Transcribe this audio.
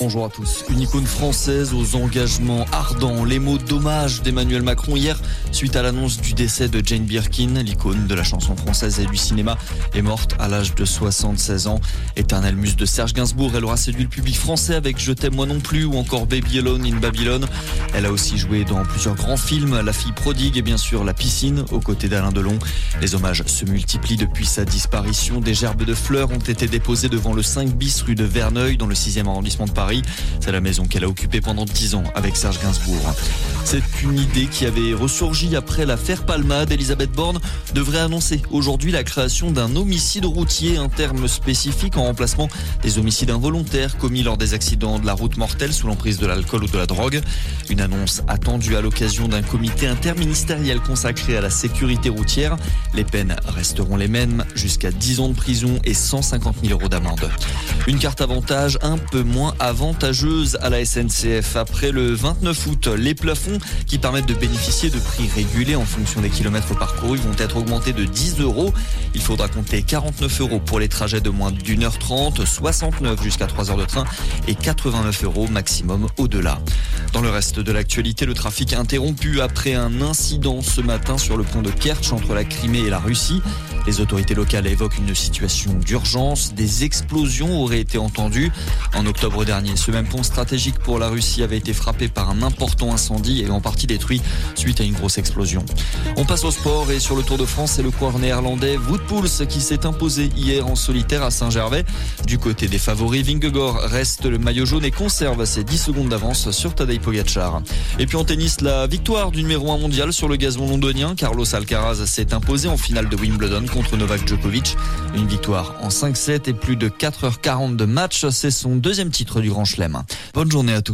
Bonjour à tous. Une icône française aux engagements ardents. Les mots d'hommage d'Emmanuel Macron hier, suite à l'annonce du décès de Jane Birkin, l'icône de la chanson française et du cinéma, est morte à l'âge de 76 ans. Éternelle muse de Serge Gainsbourg, elle aura séduit le public français avec Je t'aime moi non plus ou encore Baby Alone in Babylon. Elle a aussi joué dans plusieurs grands films, La fille prodigue et bien sûr La piscine, aux côtés d'Alain Delon. Les hommages se multiplient depuis sa disparition. Des gerbes de fleurs ont été déposées devant le 5 bis rue de Verneuil dans le 6e arrondissement de Paris. C'est la maison qu'elle a occupée pendant 10 ans avec Serge Gainsbourg. C'est une idée qui avait ressurgi après l'affaire Palmade. Elisabeth Borne devrait annoncer aujourd'hui la création d'un homicide routier, un terme spécifique en remplacement des homicides involontaires commis lors des accidents de la route mortelle sous l'emprise de l'alcool ou de la drogue. Une annonce attendue à l'occasion d'un comité interministériel consacré à la sécurité routière. Les peines resteront les mêmes, jusqu'à 10 ans de prison et 150 000 euros d'amende. Une carte avantage un peu moins avantageuse à la SNCF. Après le 29 août, les plafonds qui permettent de bénéficier de prix régulés en fonction des kilomètres parcourus vont être augmentés de 10 euros. Il faudra compter 49 euros pour les trajets de moins d'une heure trente, 69 jusqu'à 3 heures de train et 89 euros maximum au-delà. Dans le reste de l'actualité, le trafic interrompu après un incident ce matin sur le pont de Kerch entre la Crimée et la Russie. Les autorités locales évoquent une situation d'urgence. Des explosions auraient été entendues. En octobre dernier, ce même pont stratégique pour la Russie avait été frappé par un important incendie et en partie détruit suite à une grosse explosion. On passe au sport et sur le Tour de France, c'est le coureur néerlandais Wout Poels qui s'est imposé hier en solitaire à Saint-Gervais. Du côté des favoris, Vingegaard reste le maillot jaune et conserve ses 10 secondes d'avance sur Tadej Pogacar. Et puis en tennis, la victoire du numéro 1 mondial sur le gazon londonien. Carlos Alcaraz s'est imposé en finale de Wimbledon contre Novak Djokovic. Une victoire en 5-7 et plus de 4h40 de match. C'est son deuxième titre du Grand Chelem. Bonne journée à tous.